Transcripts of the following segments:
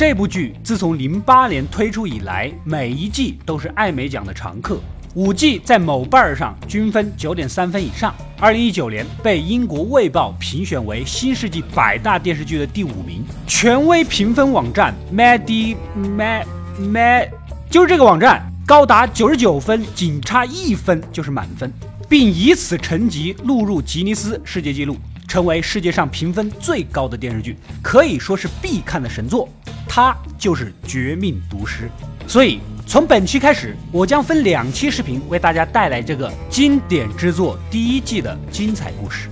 这部剧自从零八年推出以来，每一季都是艾美奖的常客。五季在某瓣儿上均分九点三分以上。二零一九年被英国卫报评选为新世纪百大电视剧的第五名。权威评分网站 madi mad mad 就是这个网站，高达九十九分，仅差一分就是满分，并以此成绩录入吉尼斯世界纪录，成为世界上评分最高的电视剧，可以说是必看的神作。它就是《绝命毒师》，所以。从本期开始，我将分两期视频为大家带来这个经典之作第一季的精彩故事。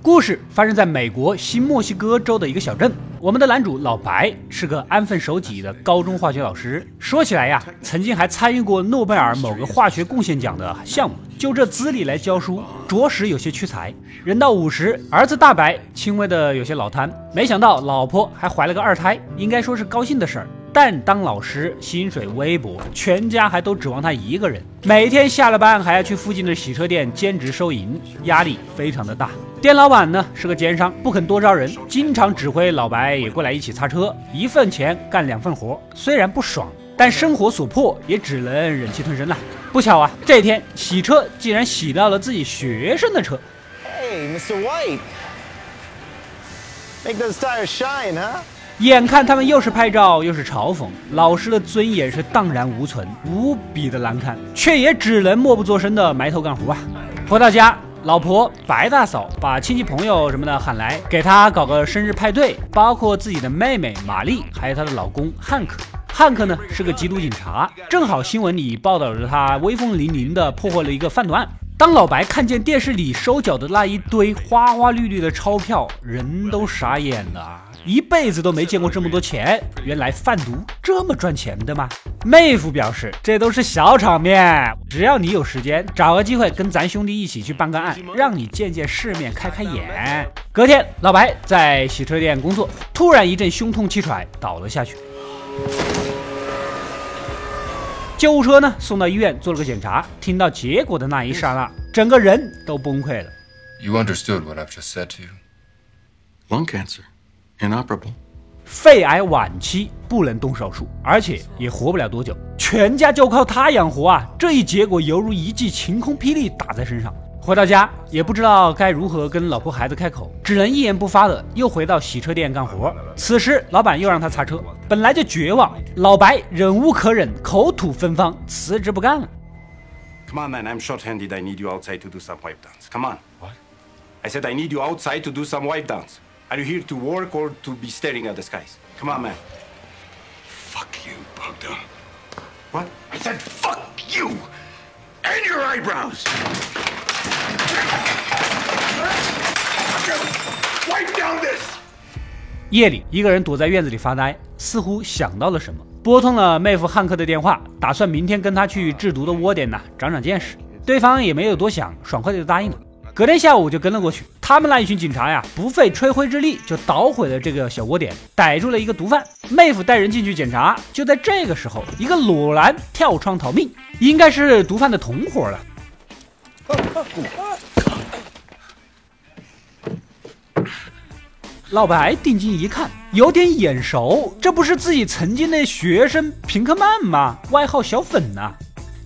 故事发生在美国新墨西哥州的一个小镇。我们的男主老白是个安分守己的高中化学老师，说起来呀，曾经还参与过诺贝尔某个化学贡献奖的项目。就这资历来教书，着实有些屈才。人到五十，儿子大白轻微的有些脑瘫，没想到老婆还怀了个二胎，应该说是高兴的事儿。但当老师薪水微薄，全家还都指望他一个人，每天下了班还要去附近的洗车店兼职收银，压力非常的大。店老板呢是个奸商，不肯多招人，经常指挥老白也过来一起擦车，一份钱干两份活，虽然不爽，但生活所迫也只能忍气吞声了。不巧啊，这天洗车竟然洗到了自己学生的车。Hey, Mr. White，make those tires shine, huh？眼看他们又是拍照又是嘲讽，老师的尊严是荡然无存，无比的难堪，却也只能默不作声的埋头干活啊。回到家，老婆白大嫂把亲戚朋友什么的喊来，给他搞个生日派对，包括自己的妹妹玛丽，还有她的老公汉克。汉克呢是个缉毒警察，正好新闻里报道着他威风凛凛的破获了一个贩毒案。当老白看见电视里收缴的那一堆花花绿绿的钞票，人都傻眼了。一辈子都没见过这么多钱，原来贩毒这么赚钱的吗？妹夫表示，这都是小场面，只要你有时间，找个机会跟咱兄弟一起去办个案，让你见见世面，开开眼。隔天，老白在洗车店工作，突然一阵胸痛气喘，倒了下去。救护车呢，送到医院做了个检查，听到结果的那一刹那，整个人都崩溃了。You understood what I've just said to you. Lung cancer. inoperable，肺癌晚期不能动手术，而且也活不了多久，全家就靠他养活啊！这一结果犹如一记晴空霹雳打在身上。回到家也不知道该如何跟老婆孩子开口，只能一言不发的又回到洗车店干活。此时老板又让他擦车，本来就绝望，老白忍无可忍，口吐芬芳，辞职不干了。Come on, man, I'm short-handed. I need you outside to do some wipe downs. Come on. What? I said I need you outside to do some wipe downs. Are you here to work or to be staring at the skies? Come on, man. Fuck you, Bogdan. What? I said fuck you! And your eyebrows! Wipe down this! 夜里，一个人躲在院子里发呆，似乎想到了什么，拨通了妹夫汉克的电话，打算明天跟他去制毒的窝点呢，长长见识。对方也没有多想，爽快的就答应了。隔天下午就跟了过去，他们那一群警察呀，不费吹灰之力就捣毁了这个小窝点，逮住了一个毒贩。妹夫带人进去检查，就在这个时候，一个裸男跳窗逃命，应该是毒贩的同伙了。老白定睛一看，有点眼熟，这不是自己曾经的学生平克曼吗？外号小粉呐。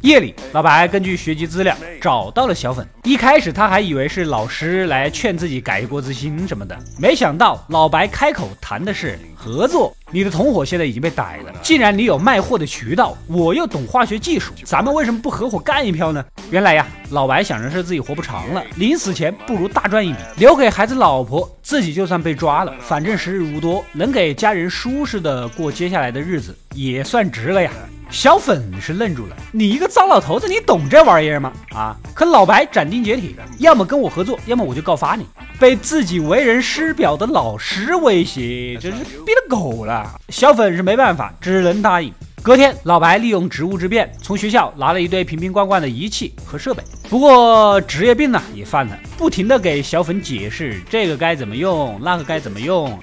夜里，老白根据学籍资料找到了小粉。一开始他还以为是老师来劝自己改过自新什么的，没想到老白开口谈的是合作。你的同伙现在已经被逮了，既然你有卖货的渠道，我又懂化学技术，咱们为什么不合伙干一票呢？原来呀，老白想着是自己活不长了，临死前不如大赚一笔，留给孩子老婆，自己就算被抓了，反正时日无多，能给家人舒适的过接下来的日子，也算值了呀。小粉是愣住了，你一个糟老头子，你懂这玩意儿吗？啊！可老白斩钉截铁，要么跟我合作，要么我就告发你。被自己为人师表的老师威胁，真是逼了狗了。小粉是没办法，只能答应。隔天，老白利用职务之便，从学校拿了一堆瓶瓶罐罐的仪器和设备。不过职业病呢也犯了，不停的给小粉解释这个该怎么用，那个该怎么用。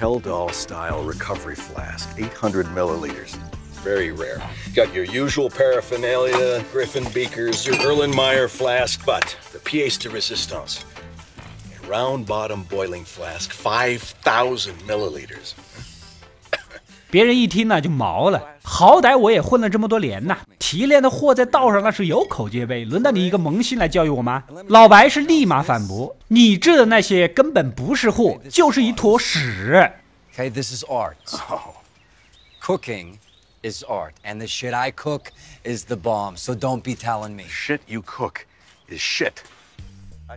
Hell style recovery flask, 800 milliliters. Very rare. Got your usual paraphernalia, Griffin beakers, your Erlenmeyer flask, but the pièce de resistance. a round bottom boiling flask, 5,000 milliliters. 别人一听呢就毛了，好歹我也混了这么多年呐，提炼的货在道上那是有口皆碑，轮到你一个萌新来教育我吗？老白是立马反驳，你制的那些根本不是货，就是一坨屎。Okay, this is art. Cooking is art, and the shit I cook is the bomb. So don't be telling me. Shit you cook is shit.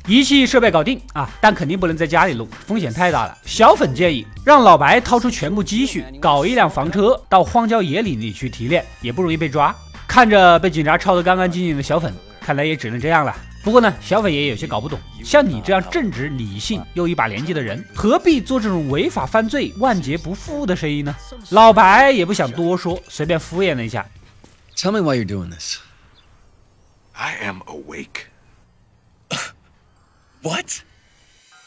仪器设备搞定啊，但肯定不能在家里录，风险太大了。小粉建议让老白掏出全部积蓄，搞一辆房车到荒郊野岭里去提炼，也不容易被抓。看着被警察抄得干干净净的小粉，看来也只能这样了。不过呢，小粉也有些搞不懂，像你这样正直、理性又一把年纪的人，何必做这种违法犯罪、万劫不复的生意呢？老白也不想多说，随便敷衍了一下。Tell me why you're doing this. I am awake. What?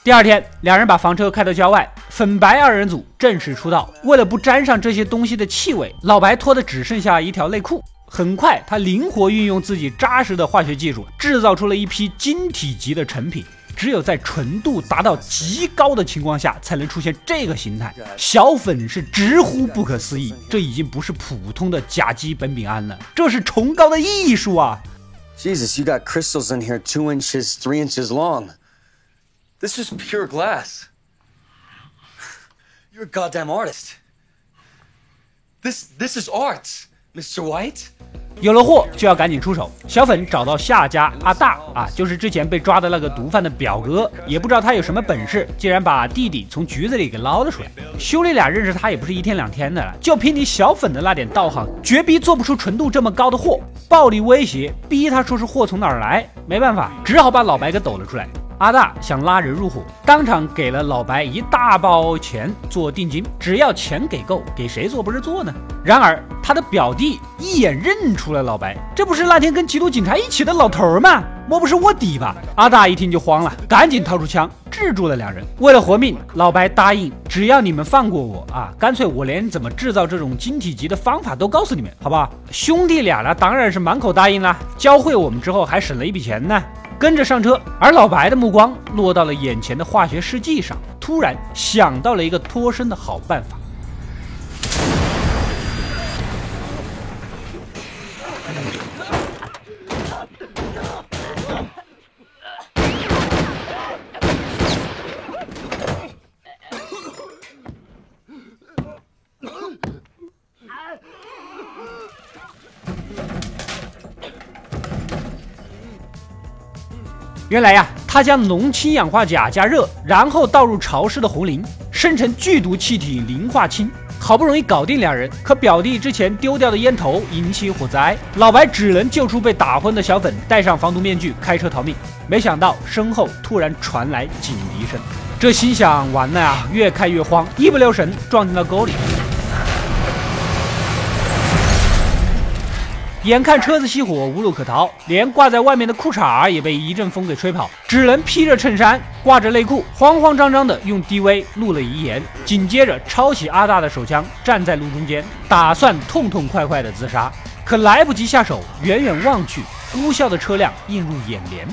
第二天，两人把房车开到郊外，粉白二人组正式出道。为了不沾上这些东西的气味，老白脱的只剩下一条内裤。很快，他灵活运用自己扎实的化学技术，制造出了一批晶体级的成品。只有在纯度达到极高的情况下，才能出现这个形态。小粉是直呼不可思议，这已经不是普通的甲基苯丙胺了，这是崇高的艺术啊！Jesus, you got crystals in here two inches, three inches long. This is pure glass. You're a goddamn artist. This this is art, Mr. White. 有了货就要赶紧出手。小粉找到下家阿大啊，就是之前被抓的那个毒贩的表哥，也不知道他有什么本事，竟然把弟弟从局子里给捞了出来。兄弟俩认识他也不是一天两天的了，就凭你小粉的那点道行，绝逼做不出纯度这么高的货。暴力威胁，逼他说是货从哪儿来，没办法，只好把老白给抖了出来。阿大想拉人入伙，当场给了老白一大包钱做定金，只要钱给够，给谁做不是做呢？然而他的表弟一眼认出了老白，这不是那天跟缉毒警察一起的老头儿吗？莫不是卧底吧？阿大一听就慌了，赶紧掏出枪制住了两人。为了活命，老白答应，只要你们放过我啊，干脆我连怎么制造这种晶体级的方法都告诉你们，好不好？兄弟俩呢，当然是满口答应啦。教会我们之后还省了一笔钱呢。跟着上车，而老白的目光落到了眼前的化学试剂上，突然想到了一个脱身的好办法。原来呀，他将浓氢氧化钾加热，然后倒入潮湿的红磷，生成剧毒气体磷化氢。好不容易搞定两人，可表弟之前丢掉的烟头引起火灾，老白只能救出被打昏的小粉，戴上防毒面具开车逃命。没想到身后突然传来警笛声，这心想完了呀，越开越慌，一不留神撞进了沟里。眼看车子熄火，无路可逃，连挂在外面的裤衩也被一阵风给吹跑，只能披着衬衫，挂着内裤，慌慌张张的用 DV 录了遗言，紧接着抄起阿大的手枪，站在路中间，打算痛痛快快的自杀。可来不及下手，远远望去，呼啸的车辆映入眼帘。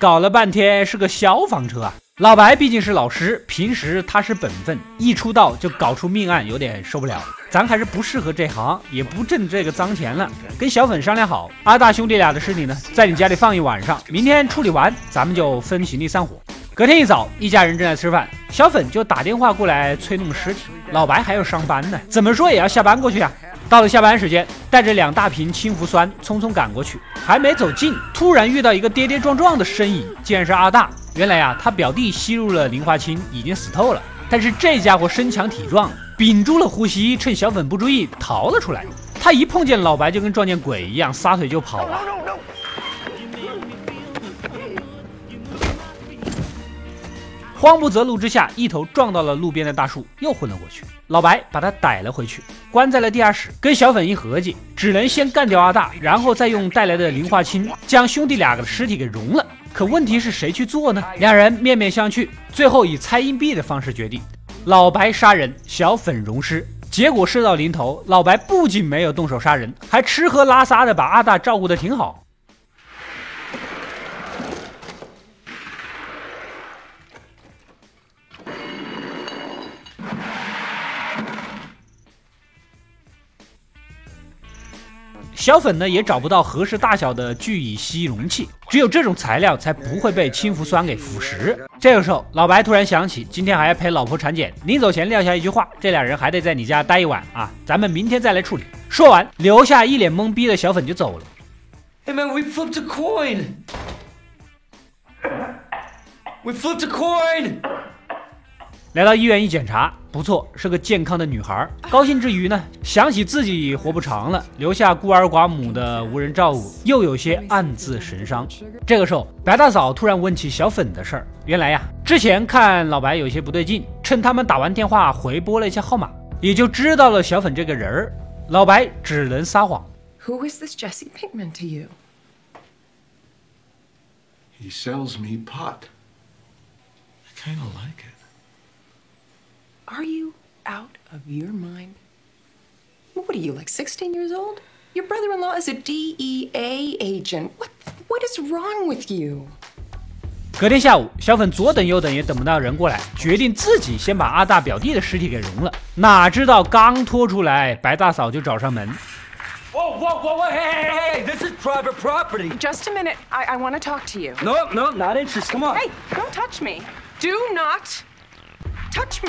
搞了半天是个消防车啊！老白毕竟是老师，平时他是本分，一出道就搞出命案，有点受不了。咱还是不适合这行，也不挣这个脏钱了。跟小粉商量好，阿大兄弟俩的尸体呢，在你家里放一晚上，明天处理完，咱们就分行李散伙。隔天一早，一家人正在吃饭，小粉就打电话过来催弄尸体。老白还要上班呢，怎么说也要下班过去啊。到了下班时间，带着两大瓶氢氟酸匆匆赶过去，还没走近，突然遇到一个跌跌撞撞的身影，竟然是阿大。原来呀、他表弟吸入了磷化氢，已经死透了。但是这家伙身强体壮，屏住了呼吸，趁小粉不注意逃了出来。他一碰见老白，就跟撞见鬼一样，撒腿就跑啊！慌不择路之下，一头撞到了路边的大树，又昏了过去。老白把他逮了回去，关在了地下室。跟小粉一合计，只能先干掉阿大，然后再用带来的磷化氢将兄弟俩的尸体给融了。可问题是谁去做呢？两人面面相觑，最后以猜硬币的方式决定：老白杀人，小粉融尸。结果事到临头，老白不仅没有动手杀人，还吃喝拉撒的把阿大照顾得挺好。小粉呢也找不到合适大小的聚乙烯容器，只有这种材料才不会被氢氟酸给腐蚀。这个时候，老白突然想起今天还要陪老婆产检，临走前撂下一句话：这俩人还得在你家待一晚啊，咱们明天再来处理。说完，留下一脸懵逼的小粉就走了。Hey man, we flipped a coin. We flipped a coin. 来到医院一检查，不错，是个健康的女孩。高兴之余呢，想起自己活不长了，留下孤儿寡母的无人照顾，又有些暗自神伤。这个时候，白大嫂突然问起小粉的事儿。原来呀，之前看老白有些不对劲，趁他们打完电话回拨了一下号码，也就知道了小粉这个人儿。老白只能撒谎。Who is this Jesse Pinkman to you? He sells me pot. I kind of like it. Are you out of your mind? What are you, like 16 years old? Your brother in law is a DEA agent. What, what is wrong with you? 隔天下午，小粉左等右等也等不到人过来，决定自己先把阿大表弟的尸体给熔了。哪知道刚拖出来，白大嫂就找上门。Whoa, whoa, whoa, whoa, hey, hey, hey, this is private property. Just a minute. I, I want to talk to you. No, no, not interested. Come on. Hey, don't touch me. Do not touch me.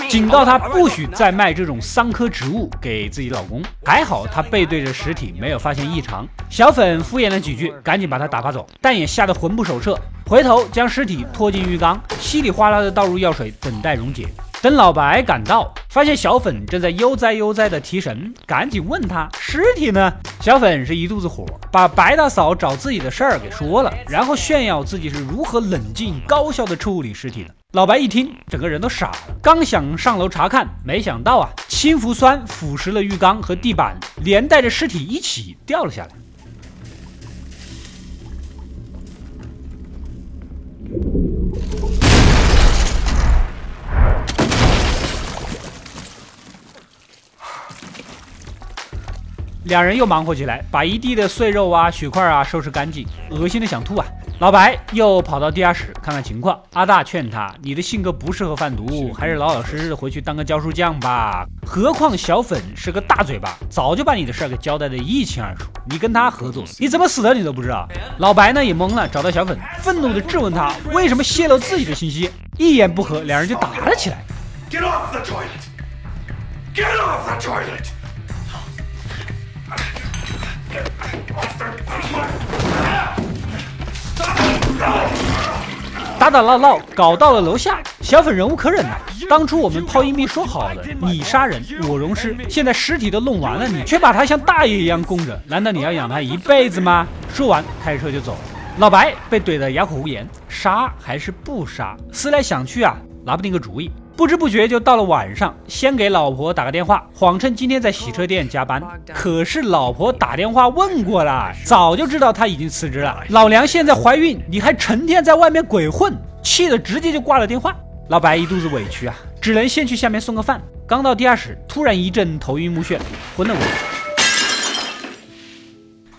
警告她不许再卖这种桑科植物给自己老公。还好她背对着尸体，没有发现异常。小粉敷衍了几句，赶紧把他打发走，但也吓得魂不守舍。回头将尸体拖进浴缸，稀里哗啦的倒入药水，等待溶解。等老白赶到，发现小粉正在悠哉悠哉的提神，赶紧问他尸体呢？小粉是一肚子火，把白大嫂找自己的事儿给说了，然后炫耀自己是如何冷静高效的处理尸体的。老白一听，整个人都傻了，刚想上楼查看，没想到啊，氢氟酸腐蚀了浴缸和地板，连带着尸体一起掉了下来。两人又忙活起来，把一地的碎肉啊、血块啊收拾干净，恶心的想吐啊！老白又跑到地下室看看情况。阿大劝他：“你的性格不适合贩毒，还是老老实实的回去当个教书匠吧。何况小粉是个大嘴巴，早就把你的事儿给交代的一清二楚。你跟他合作，你怎么死的你都不知道。”老白呢也懵了，找到小粉，愤怒的质问他为什么泄露自己的信息。一言不合，两人就打了起来。Get off the toilet! Get off the toilet! 打打闹闹搞到了楼下，小粉忍无可忍呐、当初我们抛硬币说好了，你杀人我容尸，现在尸体都弄完了，你却把他像大爷一样供着，难道你要养他一辈子吗？说完开车就走。老白被怼得哑口无言，杀还是不杀？思来想去啊，拿不定个主意。不知不觉就到了晚上，先给老婆打个电话，谎称今天在洗车店加班。可是老婆打电话问过了，早就知道他已经辞职了。老娘现在怀孕，你还成天在外面鬼混，气得直接就挂了电话。老白一肚子委屈啊，只能先去下面送个饭。刚到地下室，突然一阵头晕目眩，昏了过去。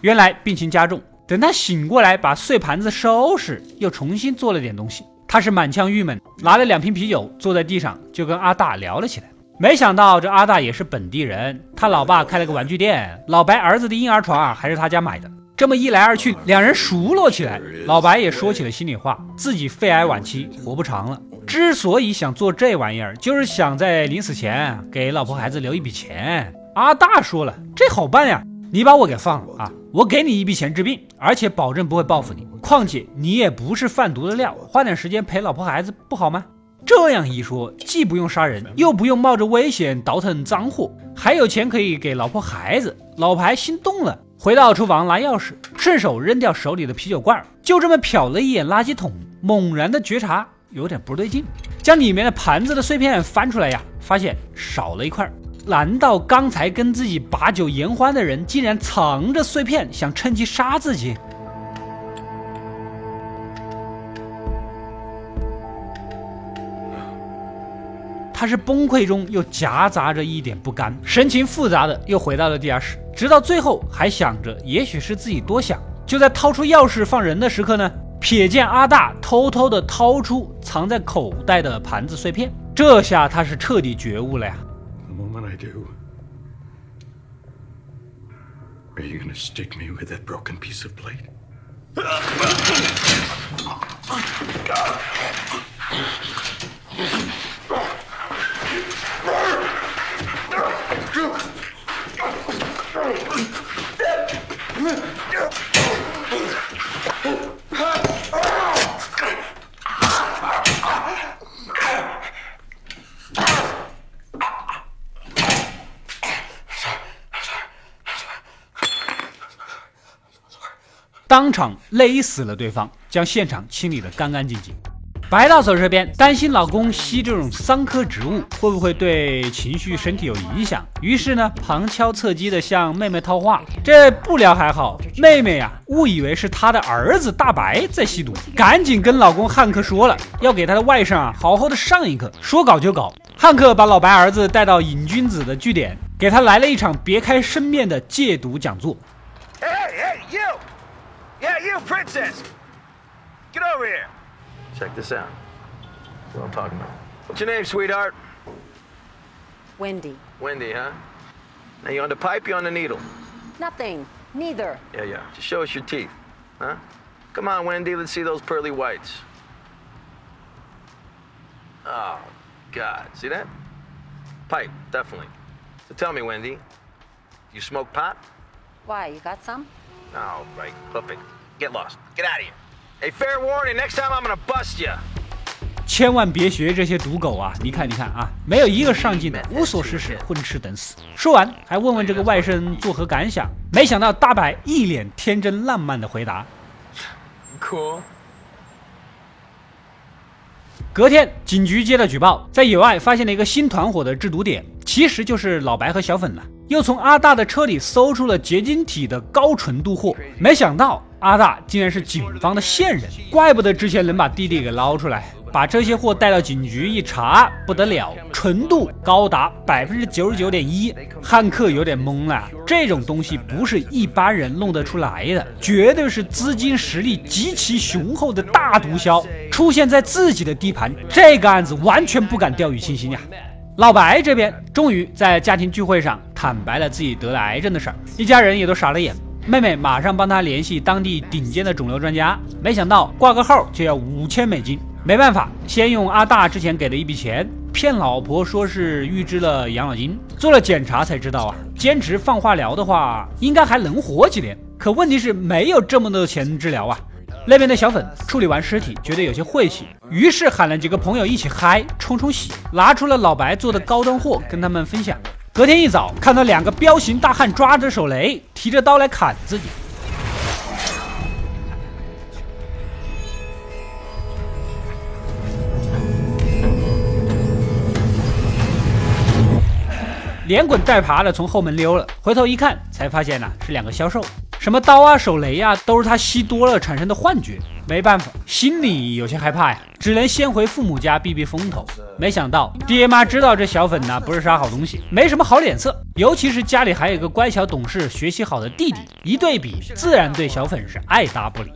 原来病情加重，等他醒过来，把碎盘子收拾，又重新做了点东西。他是满腔郁闷，拿了两瓶啤酒，坐在地上就跟阿大聊了起来。没想到这阿大也是本地人，他老爸开了个玩具店，老白儿子的婴儿床啊还是他家买的。这么一来二去，两人熟络起来。老白也说起了心里话，自己肺癌晚期，活不长了。之所以想做这玩意儿，就是想在临死前给老婆孩子留一笔钱。阿大说了，这好办呀，你把我给放了啊，我给你一笔钱治病，而且保证不会报复你。况且你也不是贩毒的料，花点时间陪老婆孩子不好吗？这样一说，既不用杀人，又不用冒着危险倒腾赃货，还有钱可以给老婆孩子。老牌心动了，回到厨房拿钥匙，顺手扔掉手里的啤酒罐，就这么瞟了一眼垃圾桶，猛然的觉察有点不对劲，将里面的盘子的碎片翻出来呀，发现少了一块。难道刚才跟自己把酒言欢的人，竟然藏着碎片，想趁机杀自己？他是崩溃中又夹杂着一点不甘，神情复杂的又回到了地下室，直到最后还想着，也许是自己多想。就在掏出钥匙放人的时刻呢，瞥见阿大偷偷的掏出藏在口袋的盘子碎片，这下他是彻底觉悟了呀。Do, are you gonna stick me with that broken piece of plate? 当场勒死了对方，将现场清理得干干净净。白大嫂这边担心老公吸这种桑科植物会不会对情绪、身体有影响，于是呢旁敲侧击的向妹妹套话。这不聊还好，妹妹呀误以为是她的儿子大白在吸毒，赶紧跟老公汉克说了，要给他的外甥啊好好的上一课。说搞就搞，汉克把老白儿子带到瘾君子的据点，给他来了一场别开生面的戒毒讲座。Hey, hey, you! You, princess! Get over here. Check this out. That's what I'm talking about. What's your name, sweetheart? Wendy. Wendy, huh? Now, you on the pipe, you on the needle? Nothing. Neither. Yeah, yeah. Just show us your teeth, huh? Come on, Wendy, let's see those pearly whites. Oh, God. See that? Pipe, definitely. So tell me, Wendy, you smoke pot? Why? You got some? Oh, right. Perfect. Get lost. Get out of here. Hey, fair warning, next time I'm gonna bust you. 千万别学这些赌狗啊！你看，你看啊，没有一个上进的，无所事事，混吃等死。说完，还问问这个外甥作何感想。没想到大白一脸天真烂漫的回答。Cool. 隔天，警局接到举报，在野外发现了一个新团伙的制毒点，其实就是老白和小粉了。又从阿大的车里搜出了结晶体的高纯度货，没想到阿大竟然是警方的线人，怪不得之前能把弟弟给捞出来。把这些货带到警局一查，不得了，纯度高达百分之九十九点一。汉克有点懵了，这种东西不是一般人弄得出来的，绝对是资金实力极其雄厚的大毒枭，出现在自己的地盘，这个案子完全不敢掉以轻心呀。老白这边终于在家庭聚会上坦白了自己得了癌症的事儿，一家人也都傻了眼。妹妹马上帮他联系当地顶尖的肿瘤专家，没想到挂个号就要五千美金。没办法，先用阿大之前给的一笔钱骗老婆，说是预支了养老金。做了检查才知道啊，坚持放化疗的话，应该还能活几年。可问题是没有这么多钱治疗啊。那边的小粉处理完尸体，觉得有些晦气，于是喊了几个朋友一起嗨，冲冲喜，拿出了老白做的高端货跟他们分享。隔天一早，看到两个彪形大汉抓着手雷，提着刀来砍自己。连滚带爬的从后门溜了，回头一看，才发现呐、是两个销售，什么刀啊、手雷啊，都是他吸多了产生的幻觉。没办法，心里有些害怕呀，只能先回父母家避避风头。没想到爹妈知道这小粉呐、不是啥好东西，没什么好脸色，尤其是家里还有一个乖巧懂事、学习好的弟弟，一对比，自然对小粉是爱答不理。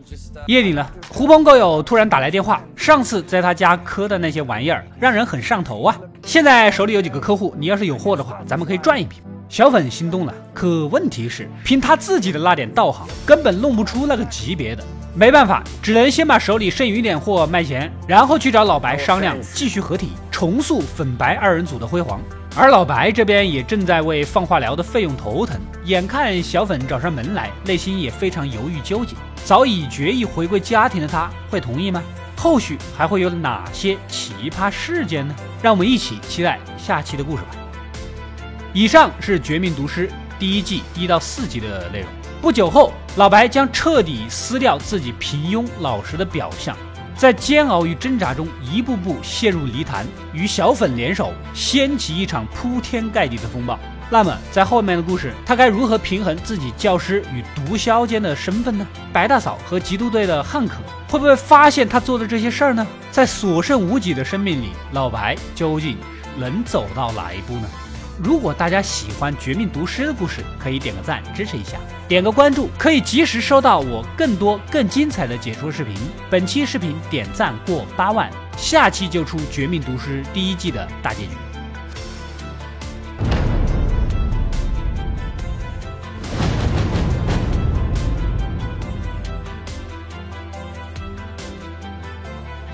夜里了，狐朋狗友突然打来电话，上次在他家磕的那些玩意儿，让人很上头啊。现在手里有几个客户，你要是有货的话，咱们可以赚一笔。小粉心动了，可问题是，凭他自己的那点道行，根本弄不出那个级别的。没办法，只能先把手里剩余点货卖钱，然后去找老白商量继续合体，重塑粉白二人组的辉煌。而老白这边也正在为放化疗的费用头疼，眼看小粉找上门来，内心也非常犹豫纠结。早已决意回归家庭的他，会同意吗？后续还会有哪些奇葩事件呢？让我们一起期待下期的故事吧。以上是《绝命毒师》第一季一到四集的内容。不久后，老白将彻底撕掉自己平庸老实的表象，在煎熬与挣扎中一步步陷入泥潭，与小粉联手掀起一场铺天盖地的风暴。那么，在后面的故事，他该如何平衡自己教师与毒枭间的身份呢？白大嫂和缉毒队的汉克会不会发现他做的这些事儿呢？在所剩无几的生命里，老白究竟能走到哪一步呢？如果大家喜欢《绝命毒师》的故事，可以点个赞支持一下，点个关注，可以及时收到我更多更精彩的解说视频。本期视频点赞过八万，下期就出《绝命毒师》第一季的大结局。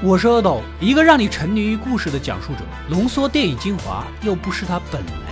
我是阿斗，一个让你沉迷于故事的讲述者，浓缩电影精华，又不失它本来